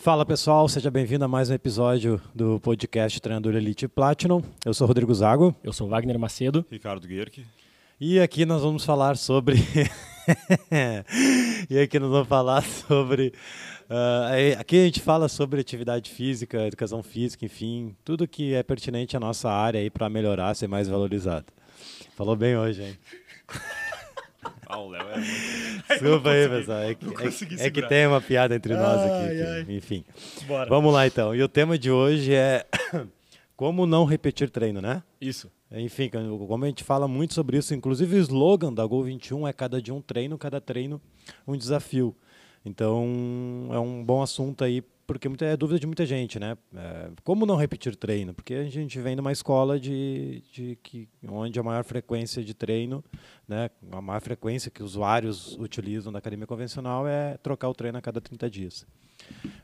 Fala pessoal, seja bem-vindo a mais um episódio do podcast Treinador Elite Platinum. Eu sou Rodrigo Zago. Eu sou Wagner Macedo. Ricardo Guerque. E aqui nós vamos falar sobre. e aqui nós vamos falar sobre. Uh, aqui a gente fala sobre atividade física, educação física, enfim, tudo que é pertinente à nossa área aí para melhorar, ser mais valorizado. Falou bem hoje, hein? Ah, o Léo é muito. Desculpa aí, pessoal. É que, é, é que, tem uma piada entre nós aqui. Ai, enfim. Bora. Vamos lá então. E o tema de hoje é como não repetir treino, né? Isso. Enfim, como a gente fala muito sobre isso, inclusive o slogan da Gol 21 é cada dia um treino, cada treino um desafio. Então é um bom assunto aí porque muita, é dúvida de muita gente, né? É, como não repetir treino? Porque a gente vem de uma escola de, de que, onde a maior frequência de treino, né, a maior frequência que usuários utilizam da academia convencional é trocar o treino a cada 30 dias.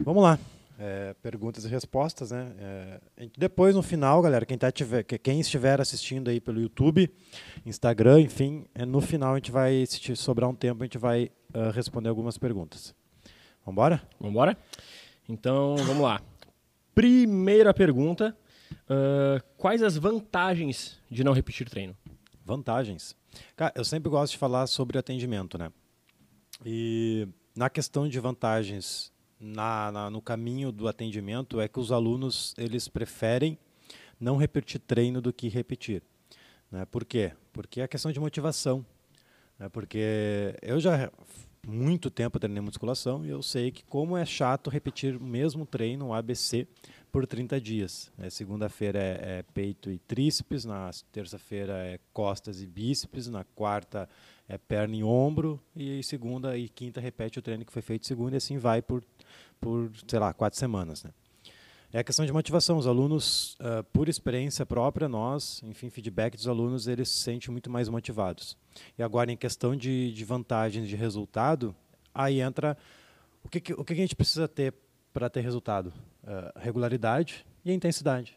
Vamos lá. É, perguntas e respostas, né? É, depois no final, galera, quem, tá tiver, quem estiver assistindo aí pelo YouTube, Instagram, enfim, é, no final a gente vai, se sobrar um tempo, a gente vai uh, responder algumas perguntas. Vamos embora? Então, vamos lá. Primeira pergunta: uh, quais as vantagens de não repetir treino? Vantagens. Cara, eu sempre gosto de falar sobre atendimento, né? E na questão de vantagens na, na, no caminho do atendimento é que os alunos eles preferem não repetir treino do que repetir. Né? Por quê? Porque é questão de motivação. Né? Porque eu já muito tempo treinei musculação e eu sei que como é chato repetir o mesmo treino, o ABC, por 30 dias. É, Segunda-feira é, é, peito e tríceps, na terça-feira é costas e bíceps, na quarta é perna e ombro, e segunda e quinta repete o treino que foi feito segunda, e assim vai por, por sei lá, quatro semanas. Né? É a questão de motivação. Os alunos, uh, por experiência própria, nós, enfim, feedback dos alunos, eles se sentem muito mais motivados. E agora, em questão de, de vantagens de resultado, aí entra o que, o que a gente precisa ter para ter resultado? Uh, regularidade e intensidade.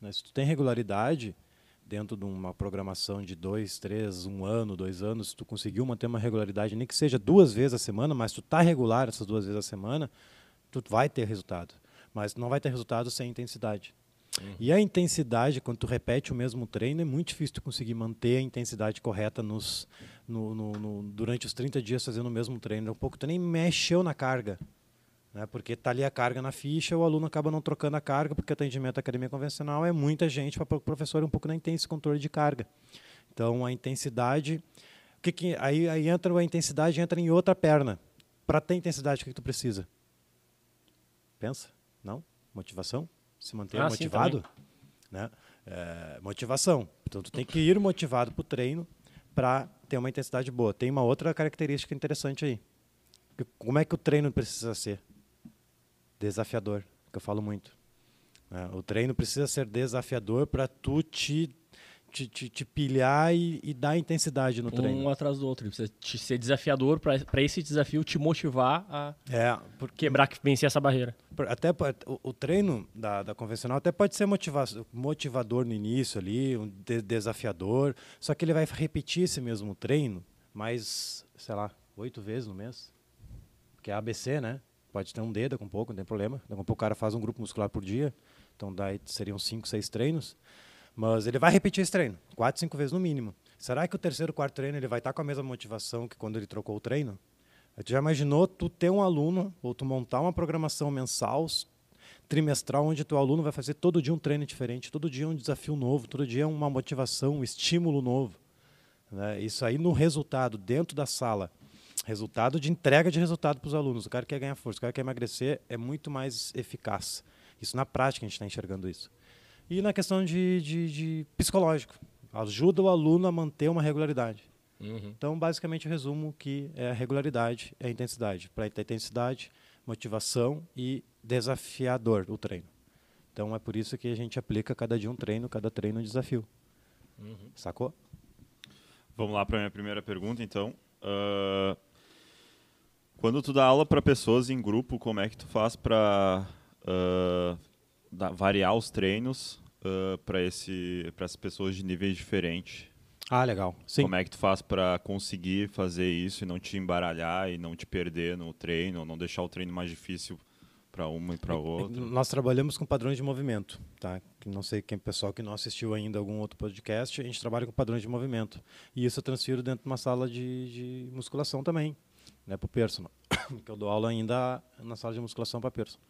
Né? Se tu tem regularidade dentro de uma programação de dois, três, um ano, dois anos, se tu conseguiu manter uma regularidade, nem que seja duas vezes a semana, mas tu está regular essas duas vezes a semana, tu vai ter resultado. Mas não vai ter resultado sem intensidade. Uhum. E a intensidade, quando tu repete o mesmo treino, é muito difícil tu conseguir manter a intensidade correta nos, no, no, no, durante os 30 dias fazendo o mesmo treino. Um pouco tu nem mexeu na carga. Né? Porque está ali a carga na ficha, o aluno acaba não trocando a carga, porque atendimento da academia convencional é muita gente, para o professor um pouco nem tem esse controle de carga. Então a intensidade. Que que, aí, aí entra a intensidade entra em outra perna. Para ter intensidade, o que, que tu precisa? Pensa? Não? Motivação? Se manter ah, motivado, né? É, motivação. Então tu tem que ir motivado para o treino para ter uma intensidade boa. Tem uma outra característica interessante aí. Como é que o treino precisa ser? Desafiador, que eu falo muito. Né? O treino precisa ser desafiador para tu te te, te, te pilhar e, e, dar intensidade no treino. Um atrás do outro. Precisa te ser desafiador para esse desafio te motivar a é, porque, quebrar, vencer essa barreira. Até o, o treino da, da, convencional até pode ser motiva motivador no início ali, um de desafiador, só que ele vai repetir esse mesmo treino mais, sei lá, oito vezes no mês. Porque é ABC, né? Pode ter um dedo com um pouco, não tem problema. Daqui a pouco o cara faz um grupo muscular por dia, então daí seriam cinco, seis treinos. Mas ele vai repetir esse treino, quatro, cinco vezes no mínimo. Será que o terceiro, quarto treino ele vai estar com a mesma motivação que quando ele trocou o treino? Tu já imaginou tu ter um aluno ou tu montar uma programação mensal, trimestral, onde teu aluno vai fazer todo dia um treino diferente, todo dia um desafio novo, todo dia uma motivação, um estímulo novo. Né? Isso aí no resultado, dentro da sala, resultado de entrega de resultado para os alunos. O cara quer ganhar força, o cara quer emagrecer, é muito mais eficaz. Isso na prática a gente está enxergando isso. E na questão de, de, de psicológico, ajuda o aluno a manter uma regularidade. Uhum. Então, basicamente, eu resumo que é a regularidade, é a intensidade. Para ter intensidade, motivação e desafiador o treino. Então, é por isso que a gente aplica cada dia um treino, cada treino um desafio. Uhum. Sacou? Vamos lá para a minha primeira pergunta, então. Uh, quando tu dá aula para pessoas em grupo, como é que tu faz para uh, da, variar os treinos uh, para essas pessoas de níveis diferentes. Ah, legal. Sim. Como é que tu faz para conseguir fazer isso e não te embaralhar e não te perder no treino, não deixar o treino mais difícil para uma e para outra? Nós trabalhamos com padrões de movimento, tá? Não sei quem pessoal que não assistiu ainda algum outro podcast, a gente trabalha com padrões de movimento e isso eu transfiro dentro de uma sala de, de musculação também, né? Para o personal, que eu dou aula ainda na sala de musculação para personal.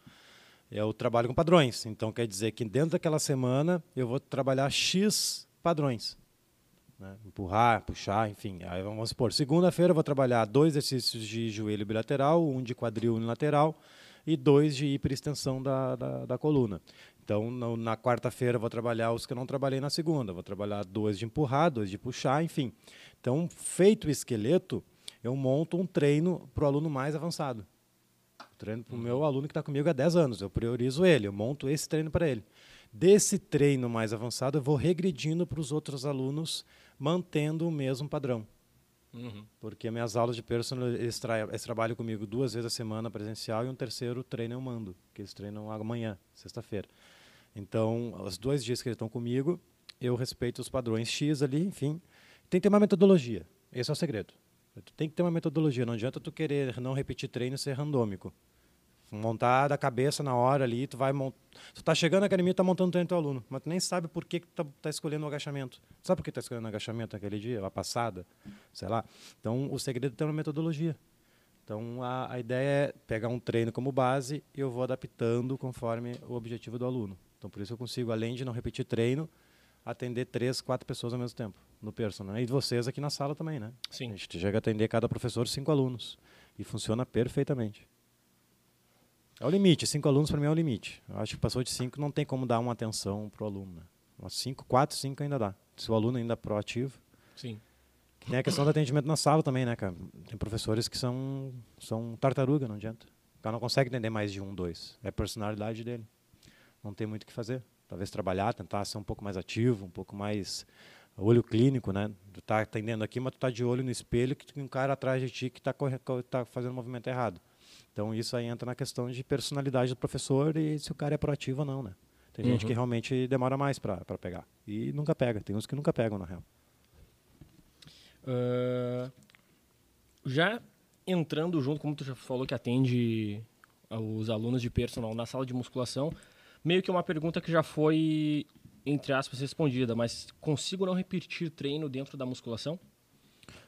Eu trabalho com padrões, então quer dizer que dentro daquela semana eu vou trabalhar x padrões. Né? Empurrar, puxar, enfim. Aí vamos supor, segunda-feira eu vou trabalhar dois exercícios de joelho bilateral, um de quadril unilateral e dois de hiperextensão da, da, da coluna. Então, no, na quarta-feira vou trabalhar os que eu não trabalhei na segunda. Vou trabalhar dois de empurrar, dois de puxar, enfim. Então, feito o esqueleto, eu monto um treino para o aluno mais avançado. Treino para o meu aluno que está comigo há 10 anos. Eu priorizo ele, eu monto esse treino para ele. Desse treino mais avançado, eu vou regredindo para os outros alunos mantendo o mesmo padrão. Uhum. Porque minhas aulas de personal, eles, tra eles, trabalham comigo duas vezes a semana presencial e um terceiro treino eu mando, que eles treinam amanhã, sexta-feira. Então, os dois dias que eles estão comigo, eu respeito os padrões X ali, enfim. Tem que ter uma metodologia. Esse é o segredo. Tu tem que ter uma metodologia. Não adianta tu querer não repetir treino e ser randômico montar da cabeça na hora ali, tu vai mont... tu tá chegando na academia, tá montando treino teu aluno, mas tu nem sabe por que, que tá, tá escolhendo o agachamento. Sabe por que tá escolhendo o agachamento naquele dia, a passada, sei lá. Então, o segredo é ter uma metodologia. Então, a, a ideia é pegar um treino como base e eu vou adaptando conforme o objetivo do aluno. Então, por isso eu consigo, além de não repetir treino, atender três, quatro pessoas ao mesmo tempo no personal. Né? E vocês aqui na sala também, né? Sim. A gente chega a atender cada professor cinco alunos e funciona perfeitamente. É o limite, cinco alunos para mim é o limite. Eu acho que passou de cinco não tem como dar uma atenção para o aluno. Né? cinco, quatro, cinco ainda dá. Se o aluno ainda é proativo. Sim. Tem a questão do atendimento na sala também, né, cara? Tem professores que são, são tartaruga, não adianta. O cara não consegue entender mais de um, dois. É a personalidade dele. Não tem muito o que fazer. Talvez trabalhar, tentar ser um pouco mais ativo, um pouco mais olho clínico, né? Tu tá atendendo aqui, mas tu tá de olho no espelho que tem um cara atrás de ti que está tá fazendo o movimento errado. Então isso aí entra na questão de personalidade do professor e se o cara é proativo ou não, né? Tem uhum. gente que realmente demora mais para pegar. E nunca pega. Tem uns que nunca pegam, na real. Uh, já entrando junto, como tu já falou que atende os alunos de personal na sala de musculação, meio que uma pergunta que já foi, entre aspas, respondida, mas consigo não repetir treino dentro da musculação?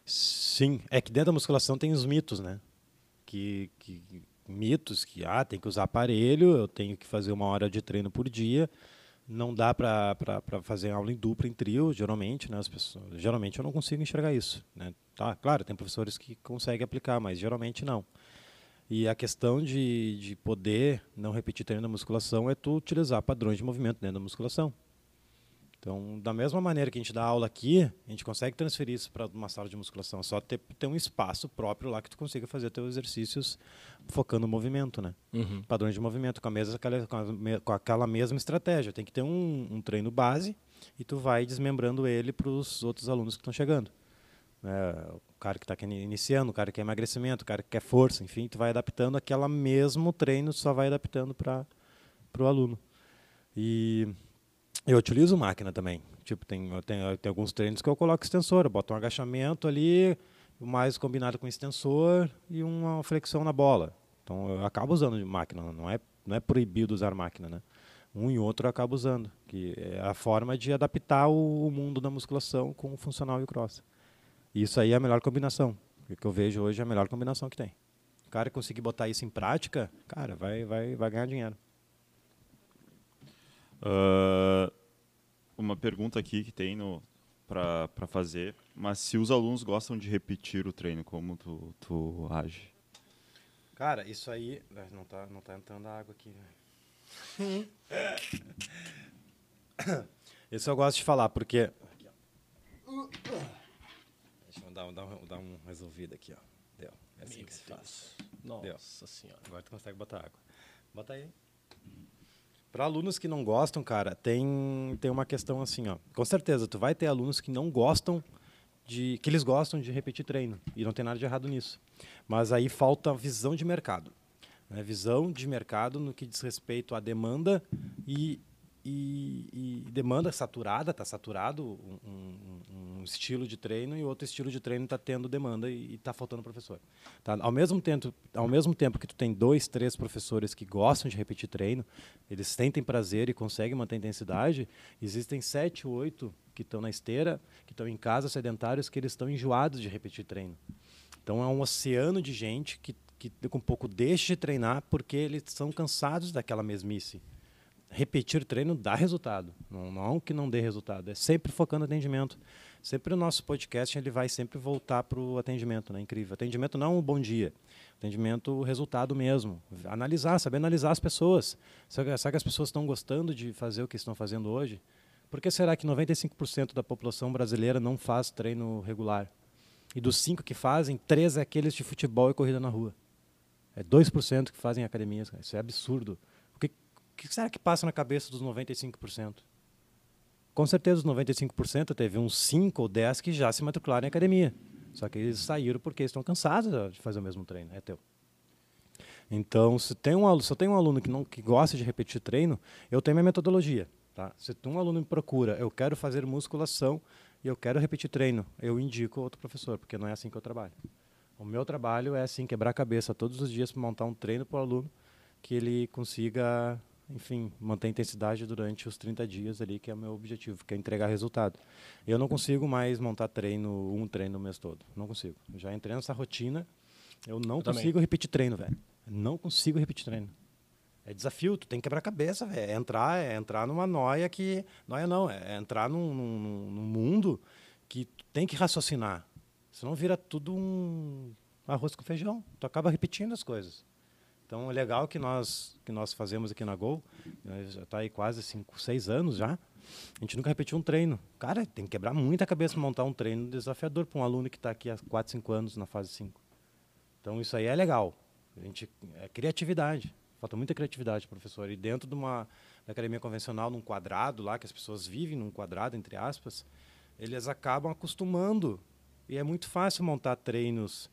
Sim, é que dentro da musculação tem os mitos, né? que, que mitos que ah, tem que usar aparelho, eu tenho que fazer uma hora de treino por dia. Não dá para fazer aula em dupla, em trio, geralmente, né? As pessoas, geralmente eu não consigo enxergar isso, né? Tá, claro, tem professores que conseguem aplicar, mas geralmente não. E a questão de, de poder não repetir treino na musculação é tu utilizar padrões de movimento dentro da musculação. Então, da mesma maneira que a gente dá aula aqui, a gente consegue transferir isso para uma sala de musculação. É só ter, ter um espaço próprio lá que tu consiga fazer teus exercícios focando no movimento, né? Uhum. Padrões de movimento, com, a mesma, com aquela mesma estratégia. Tem que ter um, um treino base e tu vai desmembrando ele para os outros alunos que estão chegando. É, o cara que está iniciando, o cara que quer emagrecimento, o cara que quer força, enfim, tu vai adaptando aquela mesmo treino, só vai adaptando para o aluno. E eu utilizo máquina também. Tipo, tem, tem, tem alguns treinos que eu coloco extensor, eu boto um agachamento ali, mais combinado com extensor e uma flexão na bola. Então eu acabo usando máquina, não é, não é proibido usar máquina, né? Um e outro eu acabo usando, que é a forma de adaptar o, o mundo da musculação com o funcional e o cross. Isso aí é a melhor combinação. O que eu vejo hoje é a melhor combinação que tem. O cara conseguir botar isso em prática, cara, vai, vai, vai ganhar dinheiro. Uh, uma pergunta aqui que tem para fazer, mas se os alunos gostam de repetir o treino, como tu, tu age? Cara, isso aí. Né, não tá, não tá entrando água aqui. Né? isso eu gosto de falar, porque. Deixa eu dar, dar, dar um resolvido aqui, ó. Deu. É assim Meu que se faz. Nossa Deu. senhora. Agora tu consegue botar água. Bota aí. Para alunos que não gostam, cara, tem, tem uma questão assim, ó. Com certeza, tu vai ter alunos que não gostam de. que eles gostam de repetir treino. E não tem nada de errado nisso. Mas aí falta visão de mercado. Né? Visão de mercado no que diz respeito à demanda e, e, e demanda saturada, está saturado um, um, um, estilo de treino e outro estilo de treino está tendo demanda e está faltando professor. Tá? Ao, mesmo tempo, ao mesmo tempo que tu tem dois, três professores que gostam de repetir treino, eles sentem prazer e conseguem manter a intensidade, existem sete, oito que estão na esteira, que estão em casa sedentários, que eles estão enjoados de repetir treino. Então é um oceano de gente que, que um pouco deixa de treinar porque eles são cansados daquela mesmice repetir treino dá resultado. Não, não que não dê resultado. É sempre focando atendimento. Sempre o nosso podcast ele vai sempre voltar para o atendimento, né? Incrível. Atendimento não um bom dia. Atendimento, resultado mesmo. Analisar, saber analisar as pessoas. Será que as pessoas estão gostando de fazer o que estão fazendo hoje? Por que será que 95% da população brasileira não faz treino regular? E dos cinco que fazem, três é aqueles de futebol e corrida na rua. É 2% que fazem academias. Isso é absurdo que será que passa na cabeça dos 95%? Com certeza, os 95% teve uns 5 ou 10 que já se matricularam em academia. Só que eles saíram porque estão cansados de fazer o mesmo treino. É teu. Então, se, tem um, se eu tenho um aluno que, não, que gosta de repetir treino, eu tenho minha metodologia. Tá? Se um aluno me procura, eu quero fazer musculação e eu quero repetir treino, eu indico outro professor, porque não é assim que eu trabalho. O meu trabalho é assim, quebrar a cabeça todos os dias para montar um treino para o aluno que ele consiga enfim, manter a intensidade durante os 30 dias ali, que é o meu objetivo, que é entregar resultado. Eu não consigo mais montar treino, um treino o mês todo. Não consigo. Já entrei nessa rotina, eu não eu consigo também. repetir treino, velho. Não consigo repetir treino. É desafio, tu tem que quebrar a cabeça, velho. É entrar, é entrar numa noia que. Noia não, é entrar num, num, num mundo que tu tem que raciocinar. Senão vira tudo um arroz com feijão. Tu acaba repetindo as coisas. Então, é legal que nós que nós fazemos aqui na Gol, né, já está aí quase cinco, seis anos já. A gente nunca repetiu um treino. Cara, tem que quebrar muita cabeça para montar um treino desafiador para um aluno que está aqui há 4, 5 anos na fase 5. Então, isso aí é legal. A gente, é criatividade. Falta muita criatividade, professor. E dentro de uma da academia convencional, num quadrado lá, que as pessoas vivem num quadrado, entre aspas, eles acabam acostumando. E é muito fácil montar treinos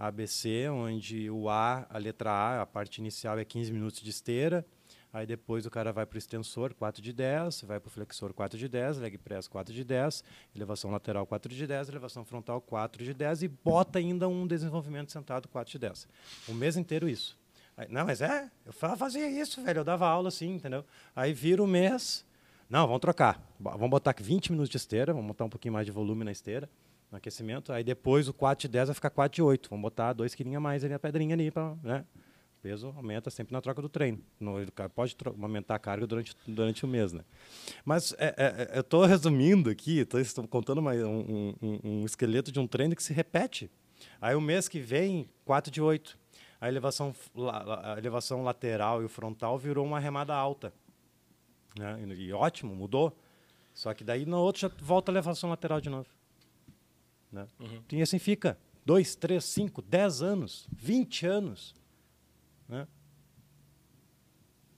ABC, onde o A, a letra A, a parte inicial é 15 minutos de esteira, aí depois o cara vai para o extensor 4 de 10, vai para o flexor 4 de 10, leg press 4 de 10, elevação lateral 4 de 10, elevação frontal 4 de 10 e bota ainda um desenvolvimento sentado 4 de 10. O mês inteiro isso. Aí, não, mas é, eu fazia isso, velho, eu dava aula assim, entendeu? Aí vira o mês, não, vamos trocar, vamos botar 20 minutos de esteira, vamos botar um pouquinho mais de volume na esteira, no aquecimento. Aí depois o 4 de 10 vai ficar 4 de 8. Vamos botar 2 quilinhos a mais ali, a pedrinha ali, pra, né? O peso aumenta sempre na troca do treino. No, pode aumentar a carga durante, durante o mês, né? Mas é, é, é eu estou resumindo aqui, estou contando uma, um, um, um, esqueleto de um treino que se repete. Aí o mês que vem, 4 de 8. A elevação, a elevação lateral e o frontal virou uma remada alta. Né? E ótimo, mudou. Só que daí no outro já volta a elevação lateral de novo. Né? Uhum. E assim fica. Dois, três, cinco, dez anos, vinte anos. Né?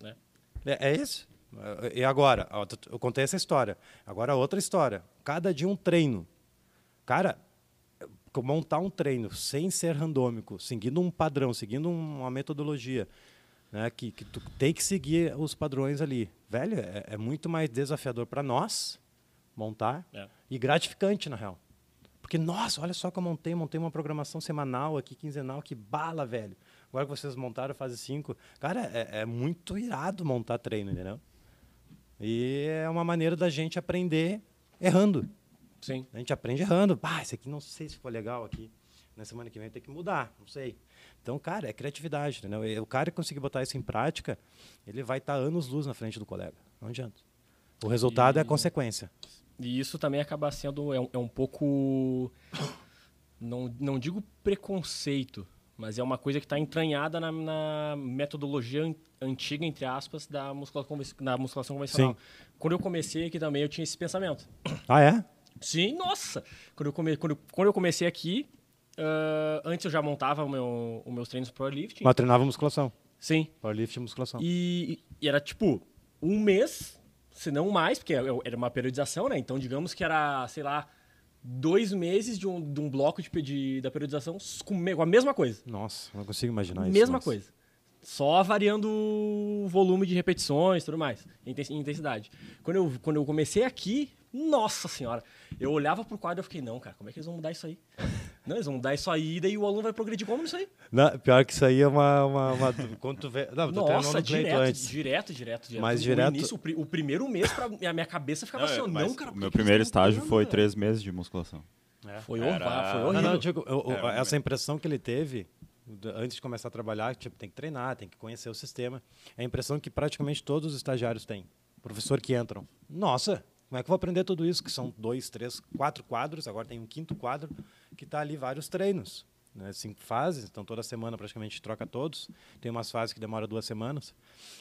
É. É, é isso. E agora, eu contei essa história. Agora outra história. Cada dia um treino. Cara, montar um treino sem ser randômico, seguindo um padrão, seguindo uma metodologia, né, que, que tu tem que seguir os padrões ali. Velho, é, é muito mais desafiador para nós montar é. e gratificante, na real. Porque, nossa, olha só que eu montei, montei uma programação semanal aqui, quinzenal, que bala, velho. Agora que vocês montaram fase 5. Cara, é, é, muito irado montar treino, entendeu? E é uma maneira da gente aprender errando. Sim. A gente aprende errando. Ah, esse aqui não sei se ficou legal aqui. Na semana que vem tem que mudar, não sei. Então, cara, é criatividade, entendeu? E o cara que conseguir botar isso em prática, ele vai estar anos luz na frente do colega. Não adianta. O resultado e... é a consequência. E isso também acaba sendo. É um, é um pouco. Não, não digo preconceito, mas é uma coisa que está entranhada na, na, metodologia antiga, entre aspas, da musculação, da musculação convencional. Sim. Quando eu comecei aqui também, eu tinha esse pensamento. Ah, é? Sim, nossa! Quando eu, come, quando, quando eu comecei aqui, uh, antes eu já montava o meu, os meus treinos pro powerlifting. Mas treinava musculação? Sim. Powerlifting e musculação. E, e era tipo, um mês se não mais, porque era uma periodização, né? Então, digamos que era, sei lá, dois meses de um, de um bloco de, de, da periodização com, a mesma coisa. Nossa, não consigo imaginar isso. Mesma coisa. Só variando o volume de repetições e tudo mais, intensidade. Quando eu, quando eu comecei aqui, Nossa senhora. Eu olhava pro quadro e fiquei, não, cara, como é que eles vão mudar isso aí? Não, eles vão mudar isso aí, daí o aluno vai progredir como nisso aí? Não, pior que isso aí é uma. uma, uma quando tu vê. Não, Nossa, no direto, antes. direto, direto, direto. Mas O direto- início, o, pri- o primeiro mês, pra, a minha cabeça ficava assim, ó, mas não, cara. o meu primeiro estágio mudando, foi velho? três meses de musculação. Foi, Era- horrível, foi Não, horrível. Não, não, digo, eu- eu- É, essa impressão que ele teve antes de começar a trabalhar, tipo, tem que treinar, tem que conhecer o sistema. É a impressão que praticamente todos os estagiários têm. Professor que entram. Nossa, como é que eu vou aprender tudo isso? Que são dois, três, quatro quadros, agora tem um quinto quadro, que está ali vários treinos. Né? Cinco fases, então toda semana praticamente troca todos. Tem umas fases que demoram duas semanas.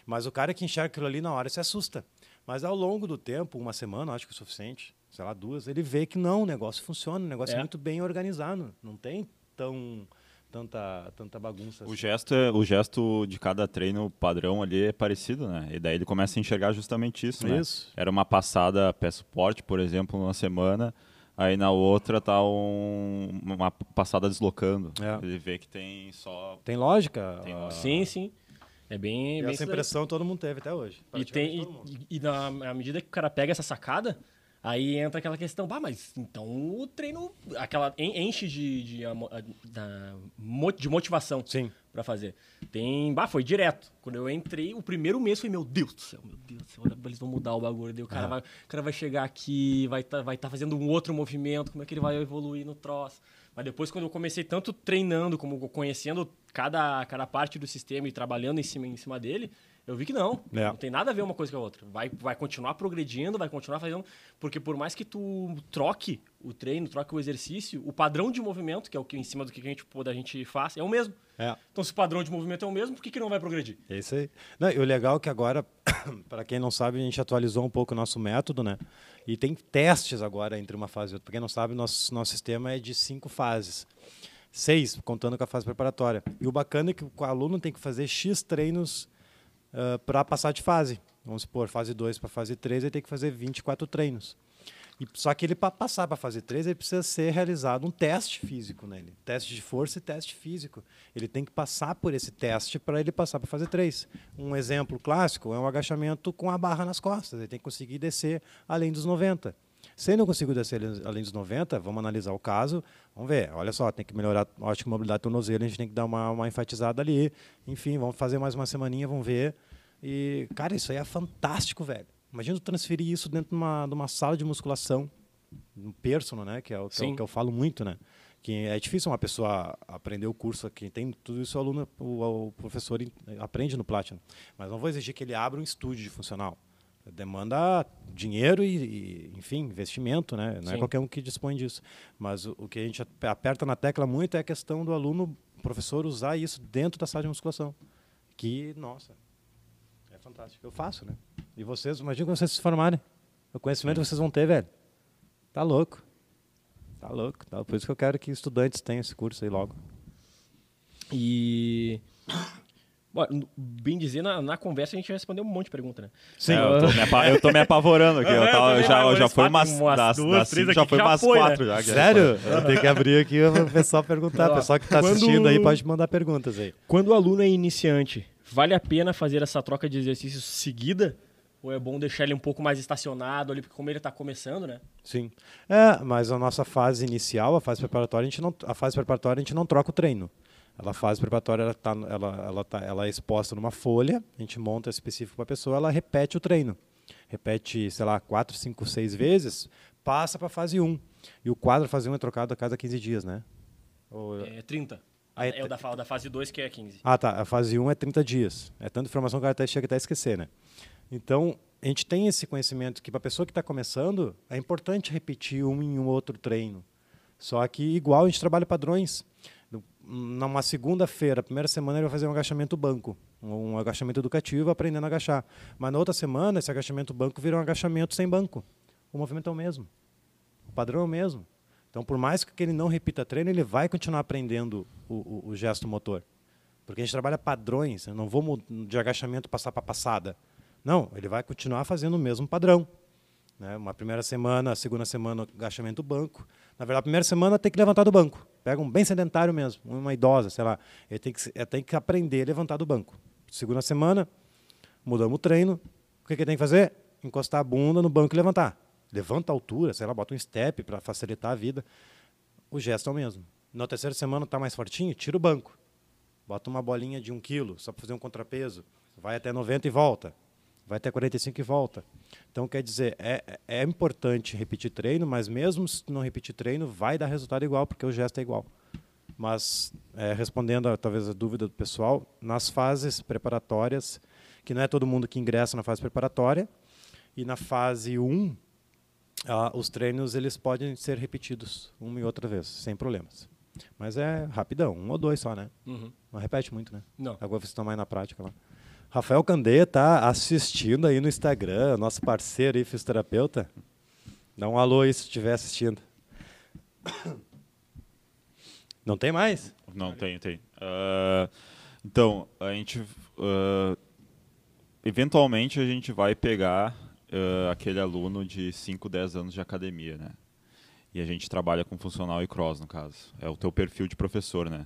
Mas o cara que enxerga aquilo ali na hora se assusta. Mas ao longo do tempo, uma semana, acho que é o suficiente, sei lá, duas, ele vê que não, o negócio funciona, o negócio é, É. muito bem organizado. Não tem tão tanta, tanta bagunça. O assim. gesto, é, o gesto de cada treino padrão ali é parecido, né? E daí ele começa a enxergar justamente isso, né? Isso. Era uma passada pé suporte, por exemplo, numa semana, aí na outra tá um- uma passada deslocando. É. Ele vê que tem só... Tem lógica? Tem ah, lógica. Sim, sim. É bem. e bem essa impressão todo mundo teve até hoje. E, tem, e, e na, à medida que o cara pega essa sacada, aí entra aquela questão, bah, mas então o treino aquela en- enche de, de, amo- a- da mo- de motivação Sim. pra fazer. Tem, bah, foi direto. Quando eu entrei, o primeiro mês foi, meu Deus do céu, meu Deus do céu, eles vão mudar o bagulho. Daí o cara, Ah. vai, o cara vai chegar aqui, vai estar vai tá fazendo um outro movimento, como é que ele vai evoluir no troço. Mas depois, quando eu comecei tanto treinando, como conhecendo cada, cada parte do sistema e trabalhando em cima, em cima dele, eu vi que não. É. Não tem nada a ver uma coisa com a outra. Vai, vai continuar progredindo, vai continuar fazendo. Porque por mais que tu troque o treino, troque o exercício, o padrão de movimento, que é o que em cima do que a gente, da gente faz, é o mesmo. É. Então, se o padrão de movimento é o mesmo, por que, que não vai progredir? É isso aí. Não, e o legal é que agora, para quem não sabe, a gente atualizou um pouco o nosso método, né? E tem testes agora entre uma fase e outra. Para quem não sabe, nosso, nosso sistema é de cinco fases. Seis, contando com a fase preparatória. E o bacana é que o aluno tem que fazer X treinos para passar de fase. Vamos supor, fase 2 para fase 3, ele tem que fazer 24 treinos. E, só que ele, para passar para fase 3, ele precisa ser realizado um teste físico nele. Teste de força e teste físico. Ele tem que passar por esse teste para ele passar para fase 3. Um exemplo clássico é um agachamento com a barra nas costas. Ele tem que conseguir descer além dos 90. Se ele não conseguir descer além- dos 90, vamos analisar o caso. Vamos ver. Olha só, tem que melhorar a mobilidade do tornozelo. A gente tem que dar uma, uma enfatizada ali. Enfim, vamos fazer mais uma semaninha, vamos ver. E, cara, isso aí é fantástico, velho. Imagina tu transferir isso dentro de uma, de uma sala de musculação, no personal, né? Que é o que, eu, Sim. que eu falo muito, né? Que é difícil uma pessoa aprender o curso aqui. Tem tudo isso o aluno, o, o professor aprende no Platinum. Mas não vou exigir que ele abra um estúdio de funcional. Demanda dinheiro e, e, enfim, investimento, né? Não é Sim. qualquer um que dispõe disso. Mas o, o que a gente ap- aperta na tecla muito é a questão do aluno, professor, usar isso dentro da sala de musculação. Que, nossa, é fantástico. Eu faço, né? E vocês, imagina quando vocês se formarem. O conhecimento que vocês vão ter, velho. Tá louco. Tá louco. Tá? Por isso que eu quero que estudantes tenham esse curso aí logo. E. Bom, bem dizer, na, na conversa a gente respondeu um monte de pergunta, né? Sim. eu, tô me eu tô me apavorando aqui. Eu, Eu tava- também, já, já umas foi umas, umas das, duas, das três cinco, já aqui foi já umas foi, né? quatro. Já, que- Sério? Eu tenho que abrir aqui o pessoal perguntar. O pessoal que está quando- assistindo aí pode mandar perguntas aí. Quando o aluno é iniciante, vale a pena fazer essa troca de exercícios seguida? Ou é bom deixar ele um pouco mais estacionado ali, porque como ele está começando, né? Sim. É, mas a nossa fase inicial, a fase preparatória, a gente não, a fase preparatória a gente não troca o treino. Ela, fase preparatória ela, tá, ela, ela, tá, ela é exposta numa folha, a gente monta específico para a pessoa, ela repete o treino. Repete, sei lá, quatro, cinco, seis vezes, passa para a fase 1. E o quadro fase 1 é trocado a cada 15 dias, né? Ou- É 30. Aí é o da, da fase 2 que é 15. Ah, tá. A fase 1 é 30 dias. É tanta informação que até chega até a esquecer, né? Então, a gente tem esse conhecimento que para a pessoa que está começando, é importante repetir um em um outro treino. Só que, igual, a gente trabalha padrões. Numa segunda-feira, primeira semana, ele vai fazer um agachamento banco, um agachamento educativo, aprendendo a agachar. Mas na outra semana, esse agachamento banco vira um agachamento sem banco. O movimento é o mesmo. O padrão é o mesmo. Então, por mais que ele não repita treino, ele vai continuar aprendendo o, o- o gesto motor. Porque a gente trabalha padrões. Eu não vou de agachamento passar para passada. Não, ele vai continuar fazendo o mesmo padrão. Né? Uma primeira semana, a segunda semana, agachamento banco. Na verdade, a primeira semana tem que levantar do banco. Pega um bem sedentário mesmo, uma idosa, sei lá. Ele tem que, ele tem que aprender a levantar do banco. Segunda semana, mudamos o treino. O que, que ele tem que fazer? Encostar a bunda no banco e levantar. levanta a altura, sei lá, bota um step para facilitar a vida. O gesto é o mesmo. Na terceira semana está mais fortinho, tira o banco. Bota uma bolinha de um quilo, só para fazer um contrapeso. Vai até 90 e volta. Vai até 45 e volta. Então, quer dizer, é, é importante repetir treino, mas mesmo se não repetir treino, vai dar resultado igual, porque o gesto é igual. Mas, é, respondendo a, talvez a dúvida do pessoal, nas fases preparatórias, que não é todo mundo que ingressa na fase preparatória, e na fase 1, ah, os treinos eles podem ser repetidos uma e outra vez, sem problemas. Mas é rapidão, um ou dois só, né? Uhum. Não repete muito, né? Não. Agora você está mais na prática lá. Rafael Candeia tá assistindo aí no Instagram, nosso parceiro aí, fisioterapeuta. Dá um alô aí se estiver assistindo. Não tem mais? Não, tem, tem. Uh, então, a gente. Uh, eventualmente a gente vai pegar uh, aquele aluno de 5, 10 anos de academia, né? E a gente trabalha com funcional e cross, no caso. É o teu perfil de professor, né?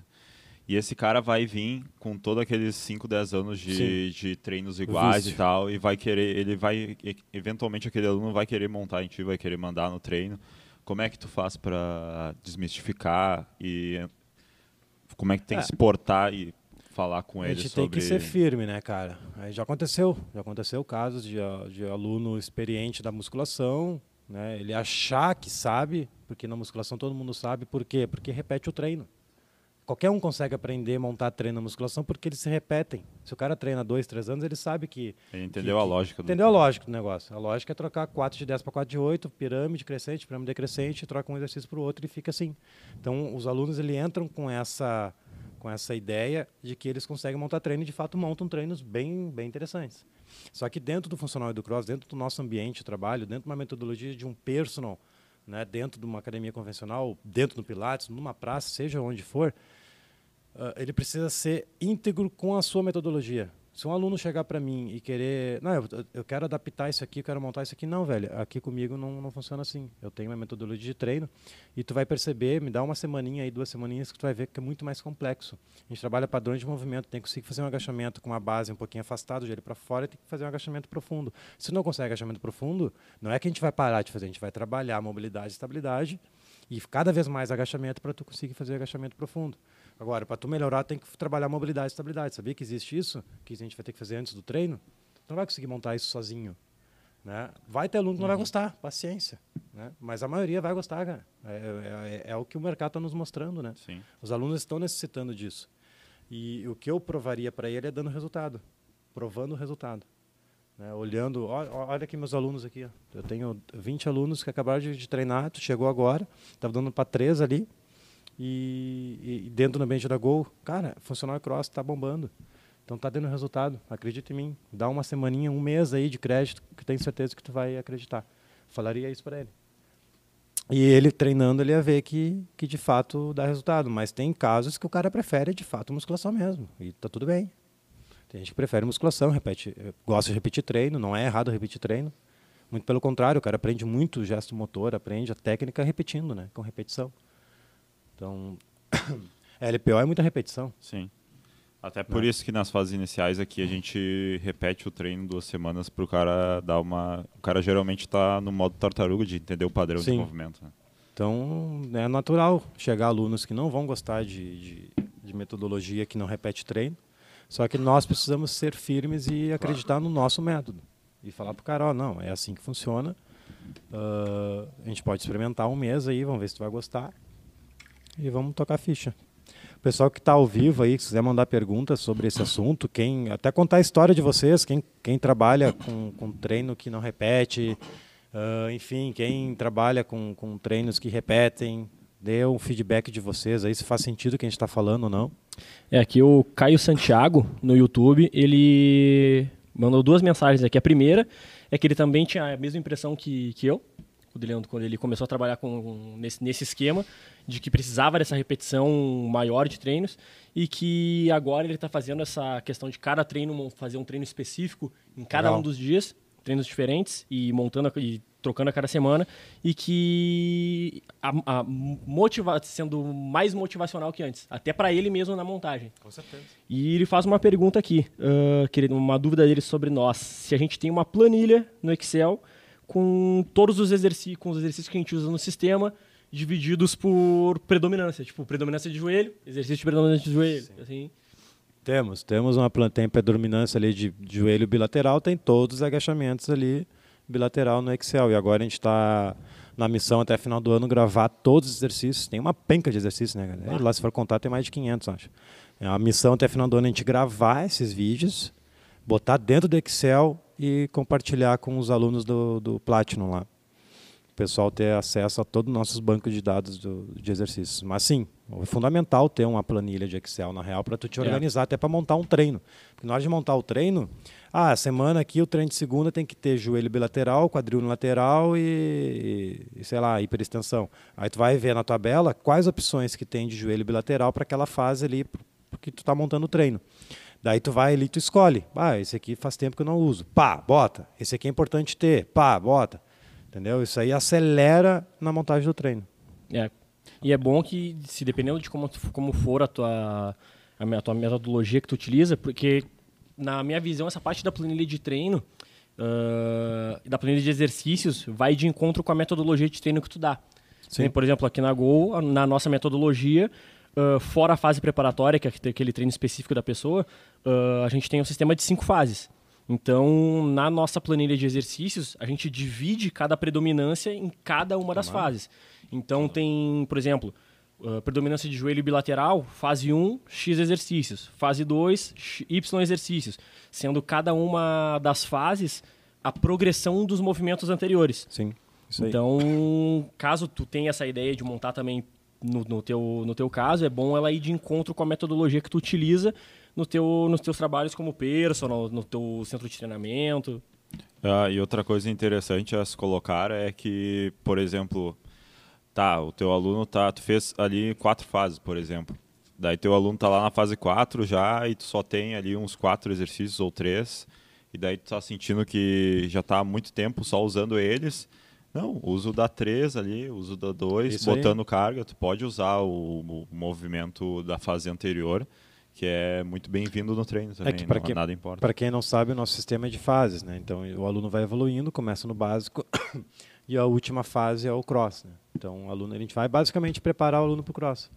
E esse cara vai vir com todos aqueles 5, 10 anos de, de treinos iguais e tal, e vai querer, ele vai, eventualmente aquele aluno vai querer montar em ti, vai querer mandar no treino. Como é que tu faz para desmistificar e como é que tem é. que se portar e falar com ele sobre... A gente tem que ser firme, né, cara? Aí já aconteceu, já aconteceu casos de, de aluno experiente da musculação, né, ele achar que sabe, porque na musculação todo mundo sabe, por quê? Porque repete o treino. Qualquer um consegue aprender a montar treino na musculação porque eles se repetem. Se o cara treina dois, três anos, ele sabe que. Ele entendeu que, a lógica do Entendeu a lógica do negócio. A lógica é trocar 4 de 10 para 4 de 8, pirâmide crescente, pirâmide decrescente, troca um exercício para o outro e fica assim. Então, os alunos ele entram com essa, com essa ideia de que eles conseguem montar treino e, de fato, montam treinos bem, bem interessantes. Só que dentro do funcional e do cross, dentro do nosso ambiente de trabalho, dentro de uma metodologia de um personal, né, dentro de uma academia convencional, dentro do Pilates, numa praça, seja onde for, ele precisa ser íntegro com a sua metodologia. Se um aluno chegar para mim e querer, não, eu, eu, quero adaptar isso aqui, eu quero montar isso aqui, não, velho, aqui comigo não, não funciona assim. Eu tenho uma metodologia de treino e tu vai perceber, me dá uma semaninha aí, duas semaninhas que tu vai ver que é muito mais complexo. A gente trabalha padrões de movimento, tem que conseguir fazer um agachamento com uma base um pouquinho afastada, ele para fora, e tem que fazer um agachamento profundo. Se não consegue agachamento profundo, não é que a gente vai parar de fazer, a gente vai trabalhar mobilidade e estabilidade e cada vez mais agachamento para tu conseguir fazer agachamento profundo. Agora, para tu melhorar, tem que trabalhar mobilidade e estabilidade. Sabia que existe isso? Que a gente vai ter que fazer antes do treino? Tu não vai conseguir montar isso sozinho. Né? Vai ter aluno que não vai uhum. gostar, paciência. Né? Mas a maioria vai gostar, cara. É, é, é, é o que o mercado está nos mostrando. Né? Sim. Os alunos estão necessitando disso. E o que eu provaria para ele é dando resultado, provando o resultado. Né? Olhando, olha, olha aqui meus alunos aqui. Ó. Eu tenho 20 alunos que acabaram de, de treinar, tu chegou agora, estava dando para três ali, e, e, dentro do ambiente da Gol, cara, funcional cross está bombando. Então tá dando resultado, acredita em mim. Dá uma semaninha, um mês aí de crédito, que tenho certeza que tu vai acreditar. Falaria isso para ele. E ele treinando, ele ia ver que, que de fato dá resultado. Mas tem casos que o cara prefere de fato musculação mesmo. E tá tudo bem. Tem gente que prefere musculação, repete, gosta de repetir treino, não é errado repetir treino. Muito pelo contrário, o cara aprende muito o gesto motor, aprende a técnica repetindo, né? Com repetição. Então, LPO é muita repetição. Sim. Até por Não. isso que nas fases iniciais aqui a gente repete o treino duas semanas para o cara dar uma. O cara geralmente está no modo tartaruga de entender o padrão Sim. de movimento. Né? Então é natural chegar alunos que não vão gostar de, de, de, metodologia que não repete treino. Só que nós precisamos ser firmes e acreditar no nosso método. E falar para o cara, ó, oh, não, é assim que funciona. Uh, a gente pode experimentar um mês aí, vamos ver se tu vai gostar e vamos tocar ficha. O pessoal que está ao vivo aí, se quiser mandar perguntas sobre esse assunto, quem até contar a história de vocês, quem, quem trabalha com, com treino que não repete, uh, enfim, quem trabalha com, com treinos que repetem, dê um feedback de vocês aí, se faz sentido o que a gente está falando ou não. É, aqui o Caio Santiago, no YouTube, ele mandou duas mensagens aqui. A primeira é que ele também tinha a mesma impressão que, que eu, o Leandro, quando ele começou a trabalhar com, nesse, nesse esquema, de que precisava dessa repetição maior de treinos e que agora ele está fazendo essa questão de cada treino fazer um treino específico em cada Legal. um dos dias, treinos diferentes e montando e trocando a cada semana e que a, a motiva sendo mais motivacional que antes, até para ele mesmo na montagem. Com certeza. E ele faz uma pergunta aqui, uh, uma dúvida dele sobre nós, se a gente tem uma planilha no Excel com todos os exercícios, com os exercícios que a gente usa no sistema, divididos por predominância. Tipo, predominância de joelho, exercício de predominância de joelho. Assim. Temos, temos uma tem predominância ali de, de joelho bilateral, tem todos os agachamentos ali bilateral no Excel. E agora a gente está na missão até final do ano gravar todos os exercícios. Tem uma penca de exercícios, né, galera? Lá, se for contar, tem mais de 500, acho. É a missão até final do ano é a gente gravar esses vídeos, botar dentro do Excel e compartilhar com os alunos do, do Platinum lá. O pessoal ter acesso a todos os nossos bancos de dados do, de exercícios. Mas sim, é fundamental ter uma planilha de Excel, na real, para tu te é. organizar, é. até para montar um treino. Porque na hora de montar o treino, ah, semana aqui o treino de segunda tem que ter joelho bilateral, quadril lateral e, e, sei lá, hiperextensão. Aí tu vai ver na tabela quais opções que tem de joelho bilateral para aquela fase ali que tu está montando o treino. Daí tu vai ali, tu escolhe. Ah, esse aqui faz tempo que eu não uso. Pá, bota. Esse aqui é importante ter. Pá, bota. Entendeu? Isso aí acelera na montagem do treino. É. E é bom que, se dependendo de como, como for a tua, a tua metodologia que tu utiliza, porque na minha visão, essa parte da planilha de treino, uh, da planilha de exercícios, vai de encontro com a metodologia de treino que tu dá. Sim. Por exemplo, aqui na Gol, na nossa metodologia, uh, fora a fase preparatória, que é aquele treino específico da pessoa, uh, a gente tem um sistema de cinco fases. Então, na nossa planilha de exercícios, a gente divide cada predominância em cada uma das fases. Então, tem, por exemplo, Uh, predominância de joelho bilateral, fase 1, X exercícios. Fase 2, Y exercícios. Sendo cada uma das fases a progressão dos movimentos anteriores. Sim. Então, caso tu tenha essa ideia de montar também no, no, teu, no teu caso, é bom ela ir de encontro com a metodologia que tu utiliza no teu, nos teus trabalhos como personal, no teu centro de treinamento. Ah, e outra coisa interessante a se colocar é que, por exemplo, Tá, o teu aluno tá, tu fez ali quatro fases, por exemplo. Daí teu aluno tá lá na fase 4 já e tu só tem ali uns quatro exercícios ou três. E daí tu tá sentindo que já tá há muito tempo só usando eles. Não, uso da 3 ali, uso da 2, botando aí. carga. Tu pode usar o, o, movimento da fase anterior, que é muito bem-vindo no treino também. É que para quem, nada importa. Para quem não sabe, o nosso sistema é de fases, né? Então o aluno vai evoluindo, começa no básico e a última fase é o cross, né? Então, o aluno, a gente vai basicamente preparar o aluno para o cross.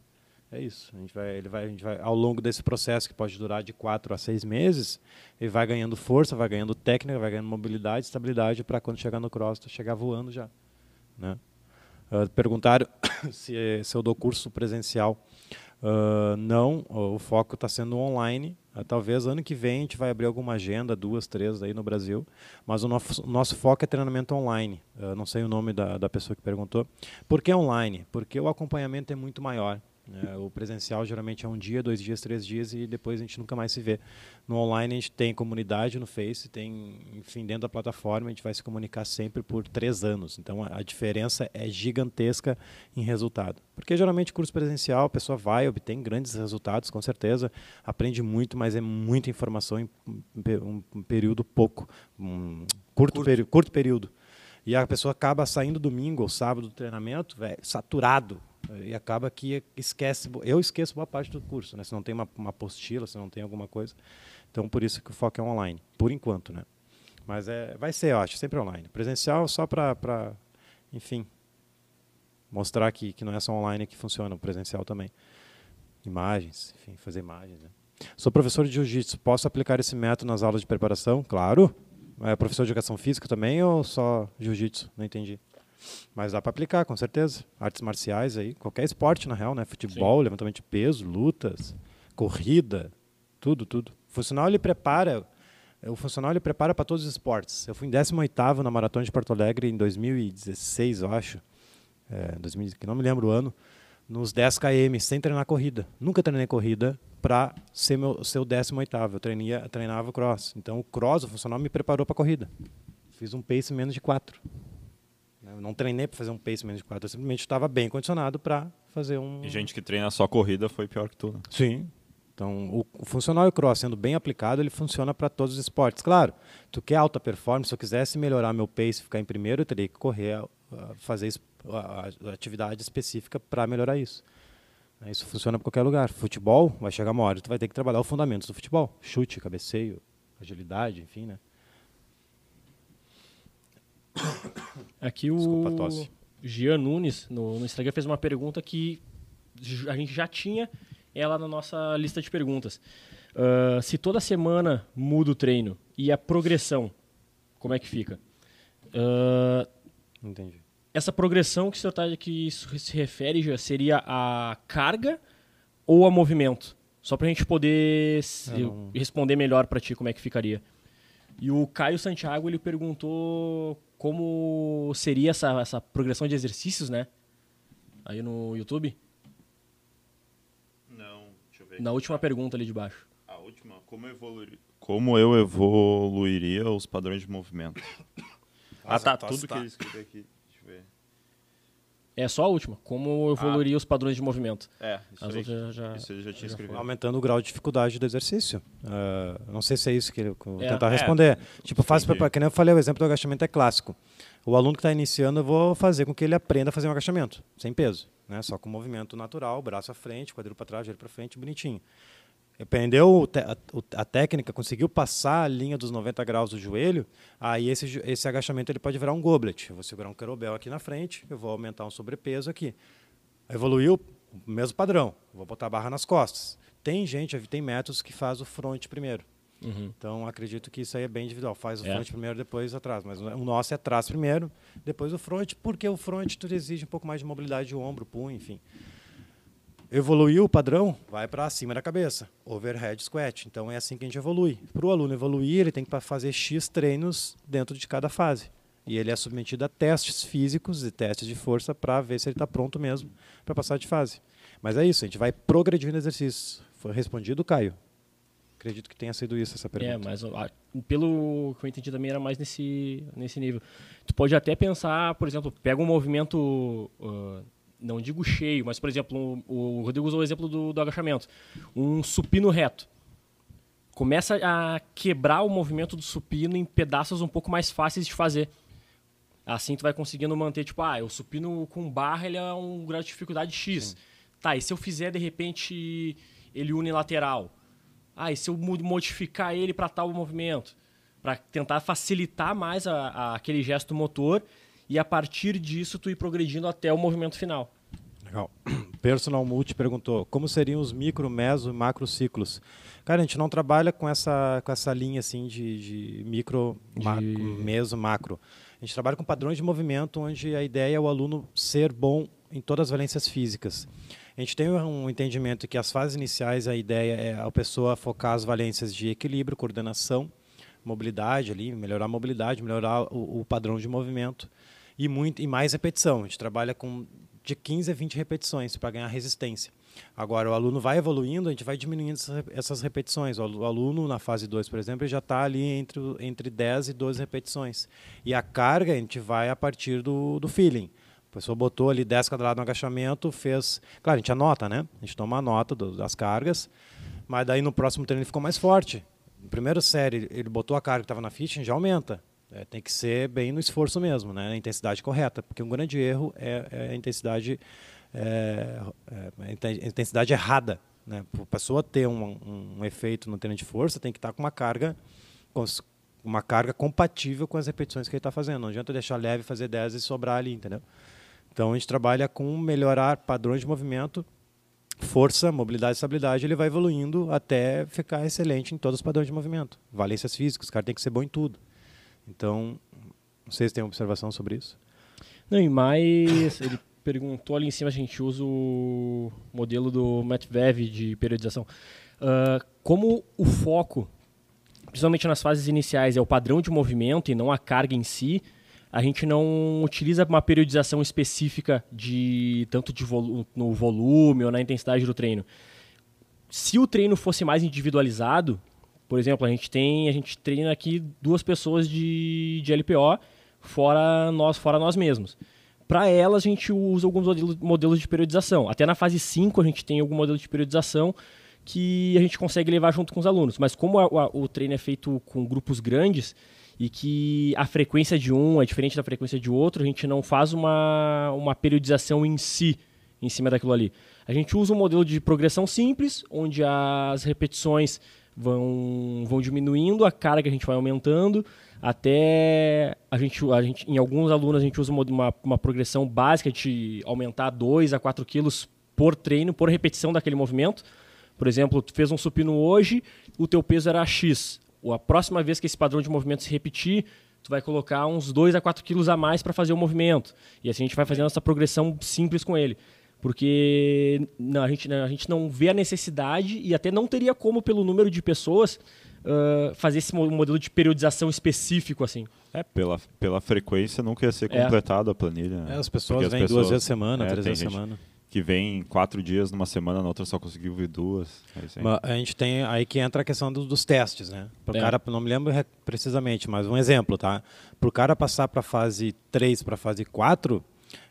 É isso. A gente vai, ele vai, a gente vai, ao longo desse processo que pode durar de quatro a seis meses, ele vai ganhando força, vai ganhando técnica, vai ganhando mobilidade, estabilidade para quando chegar no cross, chegar voando já. Né? Uh, perguntaram se, se eu dou curso presencial. Uh, não, o foco está sendo online. Uh, talvez ano que vem a gente vai abrir alguma agenda, duas, três aí no Brasil. Mas o nosso, nosso foco é treinamento online. Uh, não sei o nome da, da pessoa que perguntou. Por que online? Porque o acompanhamento é muito maior. É, o presencial geralmente é um dia, dois dias, três dias e depois a gente nunca mais se vê. No online a gente tem comunidade no Face, tem, enfim, dentro da plataforma a gente vai se comunicar sempre por três anos. Então a, a diferença é gigantesca em resultado. Porque geralmente curso presencial a pessoa vai, obtém grandes resultados, com certeza, aprende muito, mas é muita informação em um, um período pouco, um curto, curto. Peri curto período. E a pessoa acaba saindo domingo ou sábado do treinamento, saturado, e acaba que esquece, eu esqueço boa parte do curso, né? Se não tem uma, uma apostila, se não tem alguma coisa. Então, por isso que o foco é online, por enquanto, né? Mas é, vai ser, eu acho, sempre online. Presencial só para, enfim, mostrar que, que não é só online que funciona, o presencial também. Imagens, enfim, fazer imagens. Né? Sou professor de jiu-jitsu, posso aplicar esse método nas aulas de preparação? Claro. É professor de educação física também ou só jiu-jitsu? Não entendi. Mas dá para aplicar, com certeza. Artes marciais aí, qualquer esporte na real, né? Futebol, Sim. levantamento de peso, lutas, corrida, tudo, tudo. O funcional ele prepara, o funcional ele prepara para todos os esportes. Eu fui em 18º na maratona de Porto Alegre em 2016, eu acho. É, 2000, que não me lembro o ano, nos 10 km sem treinar corrida. Nunca treinei corrida para ser meu ser o 18º. Eu treinava, treinava cross. Então o cross, o funcional me preparou para corrida. Fiz um pace menos de 4. Eu não treinei para fazer um pace menos de 4, eu simplesmente estava bem condicionado para fazer um. E gente que treina só corrida foi pior que tu, né? Sim. Então, o, o funcional e o cross sendo bem aplicado, ele funciona para todos os esportes. Claro, tu quer alta performance, se eu quisesse melhorar meu pace, ficar em primeiro, eu teria que correr, uh, fazer a, a atividade específica para melhorar isso. Isso funciona para qualquer lugar. Futebol, vai chegar uma hora, tu vai ter que trabalhar os fundamentos do futebol. Chute, cabeceio, agilidade, enfim, né? Aqui o Desculpa a tosse. Gian Nunes, no, no Instagram, fez uma pergunta que a gente já tinha ela na nossa lista de perguntas. Ah, se toda semana muda o treino e a progressão, como é que fica? Ah, Entendi. essa progressão que o senhor está que se refere já seria a carga ou a movimento? Só para a gente poder Eu não- responder melhor para ti como é que ficaria. E o Caio Santiago ele perguntou como seria essa, essa progressão de exercícios, né? Aí no YouTube. Não, deixa eu ver. Na última pergunta ali de baixo. A última, como evoluir? Como eu evoluiria os padrões de movimento? ah, tá, tudo tá. que ele escreveu aqui. É só a última. Como evoluiria os padrões de movimento. É, isso As aí. outras já. Isso já tinha já escrevido. Aumentando o grau de dificuldade do exercício. Ah, não sei se é isso que eu vou É. tentar É, responder. tipo, faz para que nem eu falei, o exemplo do agachamento é clássico. O aluno que está iniciando, eu vou fazer com que ele aprenda a fazer um agachamento, sem peso, né? Só com movimento natural, braço à frente, quadril para trás, joelho para frente, bonitinho. Aprendeu a, técnica, conseguiu passar a linha dos 90 graus do joelho, aí esse, esse agachamento ele pode virar um goblet. Eu vou segurar um kettlebell aqui na frente, eu vou aumentar um sobrepeso aqui. Evoluiu, o mesmo padrão. Vou botar a barra nas costas. Tem gente, tem métodos que faz o front primeiro. Uhum. Então acredito que isso aí é bem individual. Faz o É. front primeiro, depois atrás. Mas o nosso é atrás primeiro, depois o front, porque o front tu exige um pouco mais de mobilidade de ombro, punho, enfim. Evoluiu o padrão, vai para cima da cabeça. Overhead squat. Então é assim que a gente evolui. Para o aluno evoluir, ele tem que fazer X treinos dentro de cada fase. E ele é submetido a testes físicos e testes de força para ver se ele está pronto mesmo para passar de fase. Mas é isso, a gente vai progredindo exercícios. Foi respondido, Caio? Acredito que tenha sido isso essa pergunta. É, mas pelo que eu entendi também era mais nesse, nesse nível. Tu pode até pensar, por exemplo, pega um movimento, ah, não digo cheio, mas, por exemplo, um- o Rodrigo usou o exemplo do, do agachamento. Um supino reto. Começa a quebrar o movimento do supino em pedaços um pouco mais fáceis de fazer. Assim tu vai conseguindo manter, tipo, ah, o supino com barra ele é um grau de dificuldade X. Tá, e se eu fizer, de repente, ele unilateral? Ah, e se eu modificar ele para tal movimento? Para tentar facilitar mais a- a- aquele gesto motor e a partir disso tu ir progredindo até o movimento final. Legal. Personal Multi perguntou como seriam os micro, meso e macro ciclos. Cara, a gente não trabalha com essa, com essa linha assim de, de micro, De- macro, meso, macro. A gente trabalha com padrões de movimento onde a ideia é o aluno ser bom em todas as valências físicas. A gente tem um entendimento que as fases iniciais a ideia é a pessoa focar as valências de equilíbrio, coordenação, mobilidade ali, melhorar a mobilidade, melhorar o, o padrão de movimento e muito e mais repetição. A gente trabalha com de 15 a 20 repetições para ganhar resistência. Agora, o aluno vai evoluindo, a gente vai diminuindo essa- essas repetições. O alu- o aluno, na fase 2, por exemplo, já está ali entre, entre 10 e 12 repetições. E a carga, a gente vai a partir do, do feeling. A pessoa botou ali 10 quadrados no agachamento, fez... Claro, a gente anota, né? A gente toma a nota do- das cargas, mas daí no próximo treino ele ficou mais forte. No primeiro série, ele botou a carga que estava na ficha, a gente já aumenta. É, tem que ser bem no esforço mesmo, né? na intensidade correta, porque um grande erro é, é a intensidade, é, é, a intensidade errada. Né? Para a pessoa ter um, um efeito no treino de força, tem que estar com uma carga, cons- uma carga compatível com as repetições que ele está fazendo. Não adianta deixar leve, fazer 10 e sobrar ali, entendeu? Então a gente trabalha com melhorar padrões de movimento, força, mobilidade e estabilidade, ele vai evoluindo até ficar excelente em todos os padrões de movimento. Valências físicas, o cara tem que ser bom em tudo. Então, não sei se tem observação sobre isso. Não, e mais, ele perguntou ali em cima, a gente usa o modelo do Matvev de periodização. Ah, como o foco, principalmente nas fases iniciais, é o padrão de movimento e não a carga em si, a gente não utiliza uma periodização específica de tanto de no volume ou na intensidade do treino. Se o treino fosse mais individualizado, por exemplo, a gente tem, a gente treina aqui duas pessoas de, de LPO fora nós, fora nós mesmos. Para elas, a gente usa alguns modelos, de periodização. Até na fase 5, a gente tem algum modelo de periodização que a gente consegue levar junto com os alunos. Mas como a- a- o treino é feito com grupos grandes e que a frequência de um é diferente da frequência de outro, a gente não faz uma, uma periodização em si, em cima daquilo ali. A gente usa um modelo de progressão simples, onde as repetições vão, vão diminuindo, a carga a gente vai aumentando, até a gente, a gente em alguns alunos a gente usa uma, uma progressão básica de aumentar 2 a 4 quilos por treino, por repetição daquele movimento. Por exemplo, tu fez um supino hoje, o teu peso era X. A próxima vez que esse padrão de movimento se repetir, tu vai colocar uns 2 a 4 quilos a mais para fazer o movimento. E assim a gente vai fazendo essa progressão simples com ele. Porque não, a, gente, a gente não vê a necessidade e até não teria como, pelo número de pessoas, uh, fazer esse modelo de periodização específico assim. É, pela, pela frequência nunca ia ser completado é. a planilha. É, as pessoas vêm duas vezes a semana, é, três vezes a semana que vem quatro dias numa semana, na outra só conseguiu vir duas. É a gente tem aí que entra a questão dos, dos testes, né? Pro é. cara, não me lembro precisamente, mas um exemplo, tá? Para o cara passar para a fase 3 para a fase 4,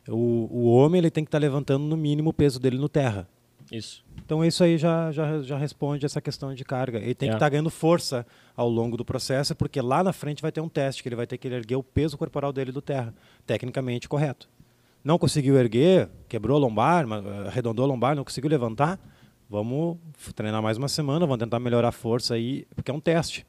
o, o homem ele tem que estar tá levantando no mínimo o peso dele no terra. Isso. Então isso aí já, já, já responde essa questão de carga. Ele tem é. que estar tá ganhando força ao longo do processo, porque lá na frente vai ter um teste que ele vai ter que erguer o peso corporal dele do terra, tecnicamente correto não conseguiu erguer, quebrou a lombar, arredondou a lombar, não conseguiu levantar, vamos treinar mais uma semana, vamos tentar melhorar a força aí, porque é um teste.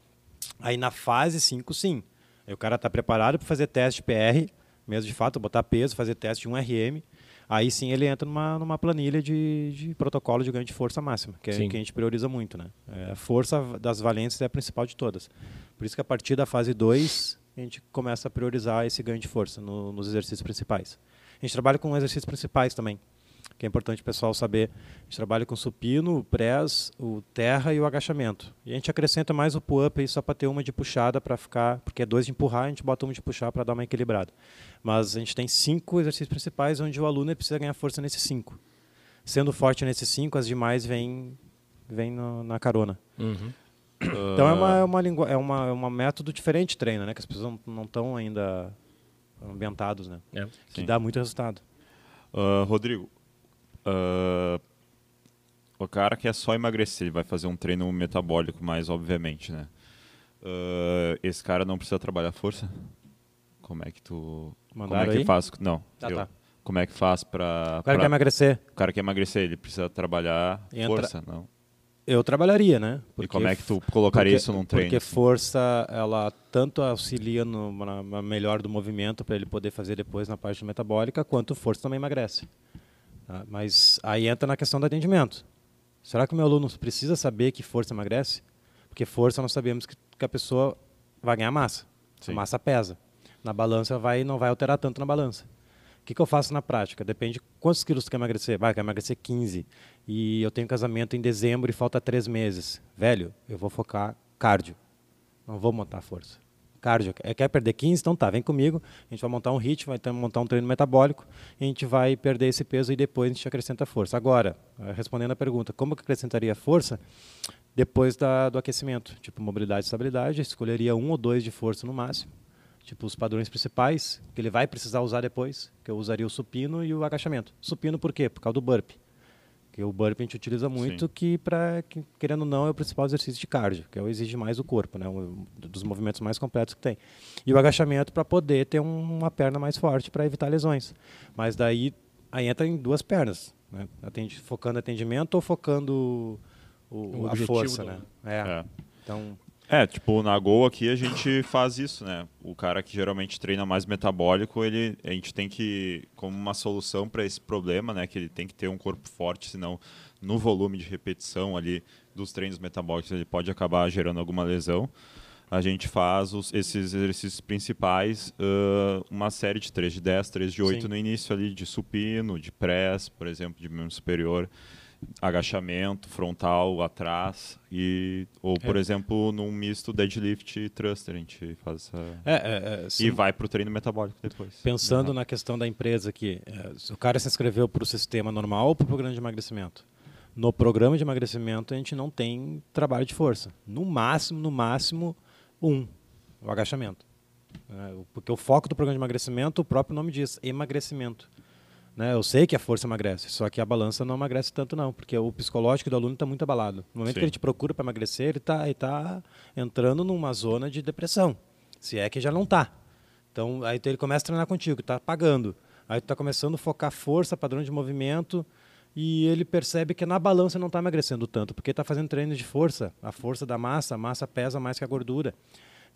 Aí na fase 5, sim. Aí o cara está preparado para fazer teste PR, mesmo de fato, botar peso, fazer teste de 1 RM. Aí sim ele entra numa, numa planilha de, de protocolo de ganho de força máxima, que é que a gente prioriza muito. Né? É, a força das valências é a principal de todas. Por isso que a partir da fase 2 a gente começa a priorizar esse ganho de força no, nos exercícios principais. A gente trabalha com exercícios principais também, que é importante o pessoal saber. A gente trabalha com supino, o press, o terra e o agachamento. E a gente acrescenta mais o pull-up aí só para ter uma de puxada para ficar, porque é dois de empurrar, a gente bota uma de puxar para dar uma equilibrada. Mas a gente tem cinco exercícios principais onde o aluno precisa ganhar força nesses cinco. Sendo forte nesses cinco, as demais vêm vem na carona. Uhum. Então é uma, é uma, é uma, é uma método diferente de treino, né? Que as pessoas não estão ainda ambientados, né? É, que dá muito resultado. Uh, Rodrigo, uh, o cara que é só emagrecer, ele vai fazer um treino metabólico mais, obviamente, né? Uh, esse cara não precisa trabalhar força? Como é que tu... Mandaram como é que aí? faz? Não, ah, eu. Tá. Como é que faz para... O cara pra... quer emagrecer. O cara quer emagrecer, ele precisa trabalhar Entra... força, não? Eu trabalharia, né? Porque, e como é que tu colocaria porque, isso num treino? Porque força, ela tanto auxilia no na, na melhor do movimento para ele poder fazer depois na parte metabólica, quanto força também emagrece. Tá? Mas aí entra na questão do atendimento. Será que o meu aluno precisa saber que força emagrece? Porque força nós sabemos que, que a pessoa vai ganhar massa. Sim. A massa pesa. Na balança vai não vai alterar tanto na balança que, que eu faço na prática? Depende quantos quilos tu quer emagrecer. Vai, quer emagrecer 15. E eu tenho casamento em dezembro e falta três meses. Velho, eu vou focar cardio. Não vou montar força. Cardio. Quer perder 15? Então tá, vem comigo. A gente vai montar um ritmo, vai montar um treino metabólico. A gente vai perder esse peso e depois a gente acrescenta força. Agora, eh, respondendo a pergunta, como que acrescentaria força? Depois da, do aquecimento. Tipo, mobilidade e estabilidade. escolheria um ou dois de força no máximo tipo os padrões principais que ele vai precisar usar depois, que eu usaria o supino e o agachamento. Supino por quê? Por causa do burpee. Que o burpee a gente utiliza muito Sim. que para querendo ou não é o principal exercício de cardio, que é o exige mais o corpo, né, um dos movimentos mais completos que tem. E o agachamento para poder ter um, uma perna mais forte para evitar lesões. Mas daí aí entra em duas pernas, né? Atende, focando atendimento ou focando o, o a força, do... né? É. é. Então é, tipo, na Gol aqui a gente faz isso, né? O cara que geralmente treina mais metabólico, ele, a gente tem que, como uma solução para esse problema, né? Que ele tem que ter um corpo forte, senão no volume de repetição ali dos treinos metabólicos ele pode acabar gerando alguma lesão. A gente faz os, esses exercícios principais, uh, uma série de 3 de 10, 3 de 8 Sim. no início ali, de supino, de press, por exemplo, de membro superior agachamento frontal atrás e ou por é. exemplo num misto deadlift e thruster a gente faz essa é, é, é e vai para o treino metabólico depois. Pensando uhum. na questão da empresa aqui é, o cara se inscreveu para o sistema normal ou para o programa de emagrecimento? No programa de emagrecimento a gente não tem trabalho de força. No máximo no máximo um o agachamento. Porque o foco do programa de emagrecimento o próprio nome diz emagrecimento né? Eu sei que a força emagrece, só que a balança não emagrece tanto não, porque o psicológico do aluno está muito abalado. No momento Sim. que ele te procura para emagrecer, ele está tá entrando numa zona de depressão, se é que já não está. Então, aí ele começa a treinar contigo, está pagando. Aí tu está começando a focar força, padrão de movimento, e ele percebe que na balança não está emagrecendo tanto, porque está fazendo treino de força. A força da massa, a massa pesa mais que a gordura.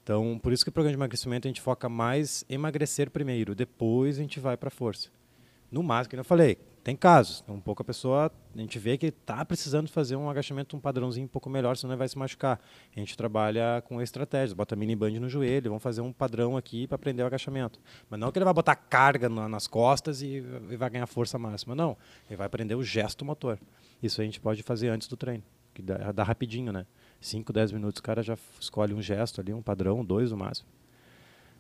Então, por isso que o programa de emagrecimento a gente foca mais em emagrecer primeiro, depois a gente vai para a força. No máximo, que eu falei, tem casos. Um pouco a pessoa, a gente vê que está precisando fazer um agachamento, um padrãozinho um pouco melhor, senão vai se machucar. A gente trabalha com estratégias, bota mini band no joelho, vamos fazer um padrão aqui para aprender o agachamento. Mas não que ele vai botar carga nas costas e, e vai ganhar força máxima, não. Ele vai aprender o gesto motor. Isso a gente pode fazer antes do treino, que dá, dá rapidinho, né? 5, 10 minutos o cara já escolhe um gesto ali, um padrão, dois no máximo.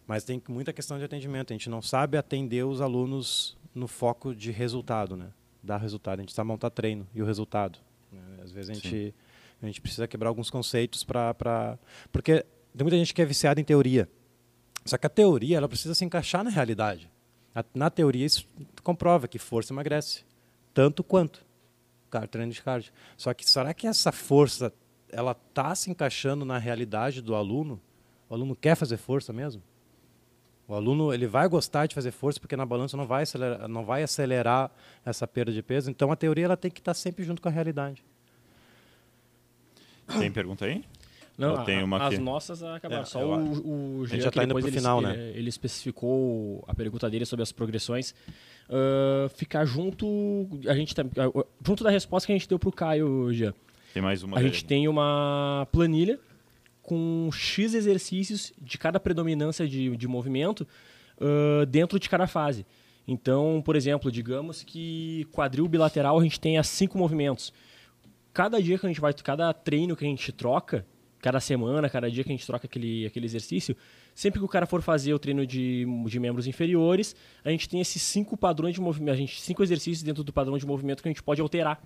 Mas tem muita questão de atendimento. A gente não sabe atender os alunos no foco de resultado, né? Dar resultado. A gente está montar treino e o resultado. Né? Às vezes a gente, a gente precisa quebrar alguns conceitos para... Pra... Porque tem muita gente que é viciada em teoria. Só que a teoria ela precisa se encaixar na realidade. Na teoria isso comprova que força emagrece. Tanto quanto treino de cardio. Só que será que essa força ela está se encaixando na realidade do aluno? O aluno quer fazer força mesmo? O aluno ele vai gostar de fazer força porque na balança não vai acelerar, não vai acelerar essa perda de peso. Então a teoria ela tem que estar sempre junto com a realidade. Tem pergunta aí? Não, a, tem uma as aqui. nossas acabaram. É, Só o, o Jean, já está indo para o final, ele, né? Ele, especificou a pergunta dele sobre as progressões. Uh, ficar junto, a gente tá, junto da resposta que a gente deu para o Caio, Jean. Tem mais uma. A gente tem uma planilha com X exercícios de cada predominância de, de movimento uh, dentro de cada fase. Então, por exemplo, digamos que quadril bilateral a gente tenha cinco movimentos. Cada dia que a gente vai, cada treino que a gente troca, cada semana, cada dia que a gente troca aquele, aquele exercício, sempre que o cara for fazer o treino de, de membros inferiores, a gente tem esses cinco padrões de movimento, a gente cinco exercícios dentro do padrão de movimento que a gente pode alterar.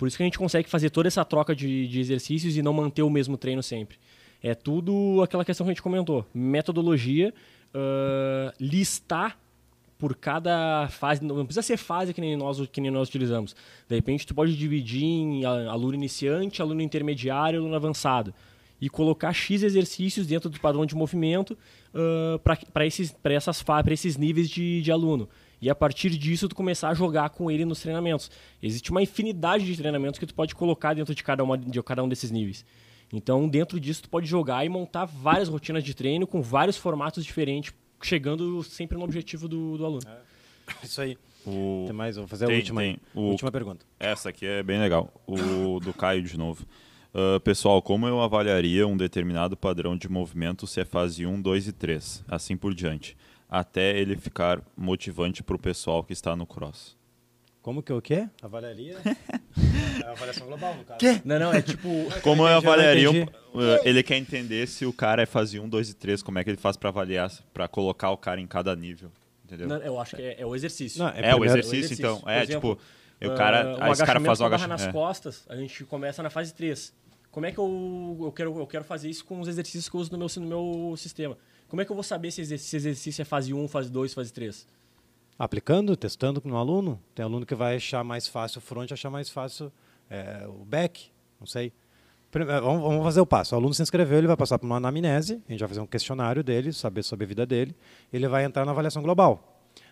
Por isso que a gente consegue fazer toda essa troca de, de exercícios e não manter o mesmo treino sempre. É tudo aquela questão que a gente comentou. Metodologia, uh, listar por cada fase, não precisa ser fase que nem nós que nem nós utilizamos. De repente tu pode dividir em aluno iniciante, aluno intermediário, aluno avançado e colocar x exercícios dentro do padrão de movimento uh, para esses essas esses níveis de, de aluno. E a partir disso tu começar a jogar com ele nos treinamentos. Existe uma infinidade de treinamentos que tu pode colocar dentro de cada uma de cada um desses níveis. Então, dentro disso, tu pode jogar e montar várias rotinas de treino com vários formatos diferentes, chegando sempre no objetivo do, do aluno. É. Isso aí. O... Tem mais? Vou fazer tem, a última, tem. O... última pergunta. Essa aqui é bem legal. O do Caio de novo. Uh, pessoal, como eu avaliaria um determinado padrão de movimento se é fase 1, 2 e 3, assim por diante, até ele ficar motivante para o pessoal que está no cross? Como que é o quê? Avaliaria? é a avaliação global, no caso. Quê? Não, não, é tipo. Como eu avaliaria. Um, uh, ele quer entender se o cara é fase 1, 2 e 3, como é que ele faz para avaliar, para colocar o cara em cada nível. Entendeu? Não, eu acho que é, é o exercício. Não, é, é o, exercício, o, exercício, então. É, exemplo, tipo. O cara, uh, esse cara faz o agachamento. nas é. costas, a gente começa na fase 3. Como é que eu, eu, quero, eu quero fazer isso com os exercícios que eu uso no meu, no meu sistema? Como é que eu vou saber se esse exercício é fase 1, fase 2, fase 3? aplicando, testando no aluno. Tem aluno que vai achar mais fácil o front, achar mais fácil é, o back, não sei. Primeiro, vamos, vamos, fazer o passo. O aluno se inscreveu, ele vai passar por uma anamnese, a gente vai fazer um questionário dele, saber sobre a vida dele, ele vai entrar na avaliação global.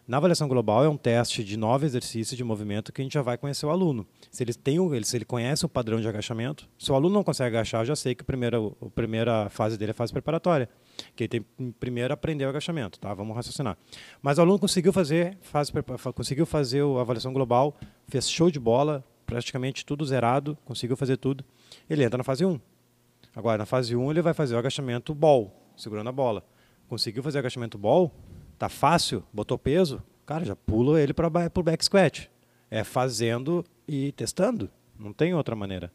Na avaliação global é um teste de nove exercícios de movimento que a gente já vai conhecer o aluno. Se ele, tem se ele conhece o padrão de agachamento, se o aluno não consegue agachar, eu já sei que a primeira, a primeira fase dele é a fase preparatória. Que ele tem que primeiro aprender o agachamento, tá? Vamos raciocinar. Mas o aluno conseguiu fazer, fase, conseguiu fazer a avaliação global, fez show de bola, praticamente tudo zerado, conseguiu fazer tudo. Ele entra na fase 1. Agora, na fase 1, ele vai fazer o agachamento ball, segurando a bola. Conseguiu fazer o agachamento ball, Tá fácil? Botou peso? Cara, já pula ele para o back squat. É fazendo e testando. Não tem outra maneira.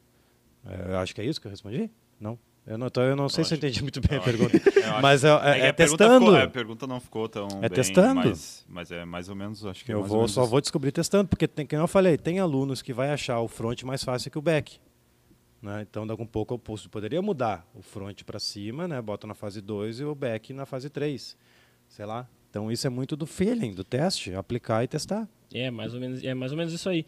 É, eu acho que é isso que eu respondi? Não. Eu não, eu não sei eu se eu entendi muito bem a pergunta. mas é, é, é, testando. Ficou, a pergunta não ficou tão. É bem, testando. Mas, mas, é mais ou menos, acho que Eu vou, só vou descobrir testando, porque, tem, como eu falei, tem alunos que vai achar o front mais fácil que o back. Né? Então, daqui um pouco eu poderia mudar o front para cima, né? bota na fase 2 e o back na fase 3. Sei lá, então isso é muito do feeling, do teste, aplicar e testar. É, mais ou menos, é mais ou menos isso aí.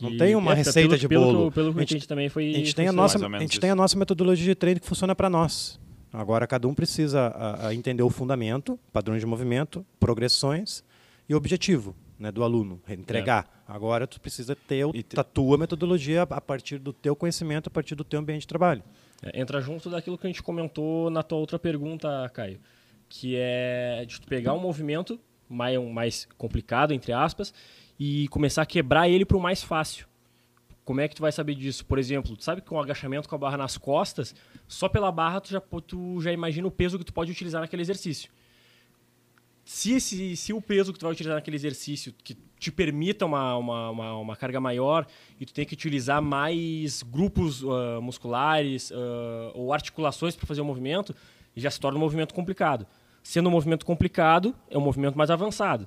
Não tem uma é, receita pelo, de bolo. Pelo, pelo que a gente, também foi. A gente, tem a, nossa, a gente tem a nossa metodologia de treino que funciona para nós. Agora cada um precisa a, a entender o fundamento, padrões de movimento, progressões e objetivo. né, do aluno, entregar. É. Agora tu precisa ter a tua metodologia a partir do teu conhecimento, a partir do teu ambiente de trabalho. É, entra junto daquilo que a gente comentou na tua outra pergunta, Caio, que é de pegar um movimento mais, mais complicado, entre aspas, e começar a quebrar ele para o mais fácil. Como é que tu vai saber disso? Por exemplo, tu sabe que com um agachamento com a barra nas costas, só pela barra tu já, tu já imagina o peso que tu pode utilizar naquele exercício. Se, se o peso que tu vai utilizar naquele exercício que te permita uma, uma, uma, uma carga maior e tu tem que utilizar mais grupos uh, musculares uh, ou articulações para fazer o movimento, já se torna um movimento complicado. Sendo um movimento complicado, é um movimento mais avançado.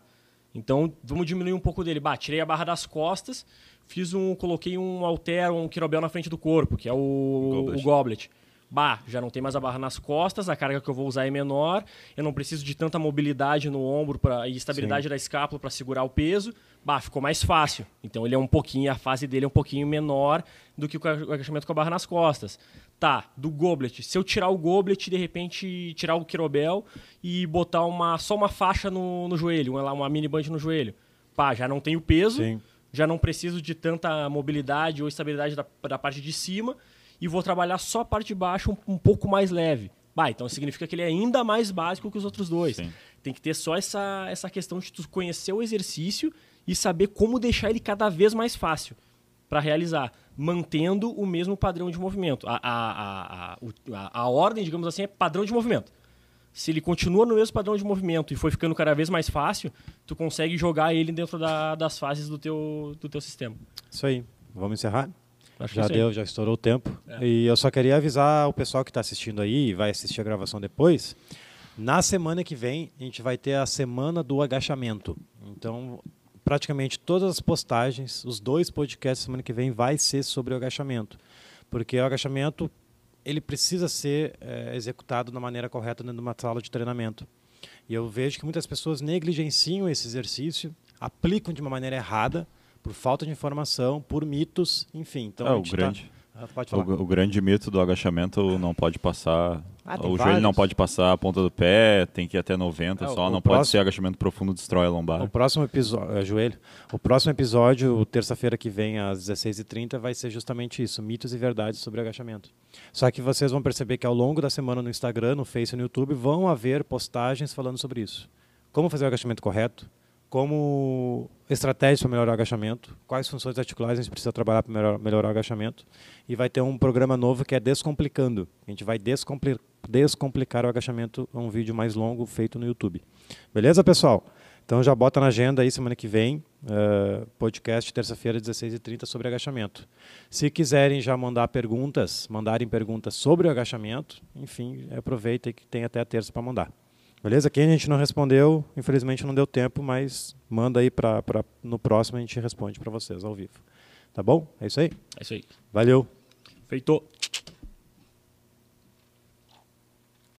Então, vamos diminuir um pouco dele. Bah, tirei a barra das costas, fiz um, coloquei um halter, um quirobel na frente do corpo, que é o goblet. O goblet. Bah, já não tem mais a barra nas costas, a carga que eu vou usar é menor, eu não preciso de tanta mobilidade no ombro pra, e estabilidade Sim. da escápula para segurar o peso. Bah, ficou mais fácil. Então ele é um pouquinho, a fase dele é um pouquinho menor do que o agachamento com a barra nas costas. Tá, do goblet. Se eu tirar o goblet, de repente tirar o quirobel e botar uma, só uma faixa no, no joelho, uma, uma mini band no joelho. Pá, já não tenho peso. Sim já não preciso de tanta mobilidade ou estabilidade da, da parte de cima e vou trabalhar só a parte de baixo um, um pouco mais leve. Bah, então significa que ele é ainda mais básico que os outros dois. Sim. Tem que ter só essa, essa questão de tu conhecer o exercício e saber como deixar ele cada vez mais fácil para realizar, mantendo o mesmo padrão de movimento. A, a, a, a, a ordem, digamos assim, é padrão de movimento se ele continua no mesmo padrão de movimento e foi ficando cada vez mais fácil, tu consegue jogar ele dentro da, das fases do teu, do teu sistema. Isso aí. Vamos encerrar? Acho já deu, já estourou o tempo. É. E eu só queria avisar o pessoal que está assistindo aí e vai assistir a gravação depois. Na semana que vem, a gente vai ter a semana do agachamento. Então, praticamente todas as postagens, os dois podcasts semana que vem vai ser sobre o agachamento. Porque o agachamento ele precisa ser é, executado da maneira correta dentro de uma sala de treinamento. E eu vejo que muitas pessoas negligenciam esse exercício, aplicam de uma maneira errada, por falta de informação, por mitos, enfim. Então, é, o tá grande. Tá o, o, grande mito do agachamento não pode passar. Ah, o vários. joelho não pode passar a ponta do pé, tem que ir até 90 é, só, não próximo, pode ser agachamento profundo, destrói a lombar. O próximo episódio, é, joelho. O próximo episódio, terça-feira que vem, às 16h30, vai ser justamente isso: mitos e verdades sobre agachamento. Só que vocês vão perceber que ao longo da semana no Instagram, no Face e no YouTube vão haver postagens falando sobre isso. Como fazer o agachamento correto, como estratégias para melhorar o agachamento, quais funções articulares a gente precisa trabalhar para melhorar, o agachamento. E vai ter um programa novo que é Descomplicando. A gente vai descompli descomplicar o agachamento, um vídeo mais longo feito no YouTube. Beleza, pessoal? Então já bota na agenda aí semana que vem, uh, podcast terça-feira, 16h30, sobre agachamento. Se quiserem já mandar perguntas, mandarem perguntas sobre o agachamento, enfim, aproveita que tem até a terça para mandar. Beleza? Quem a gente não respondeu, infelizmente não deu tempo, mas manda aí para no próximo a gente responde para vocês ao vivo. Tá bom? É isso aí? É isso aí. Valeu. Feito.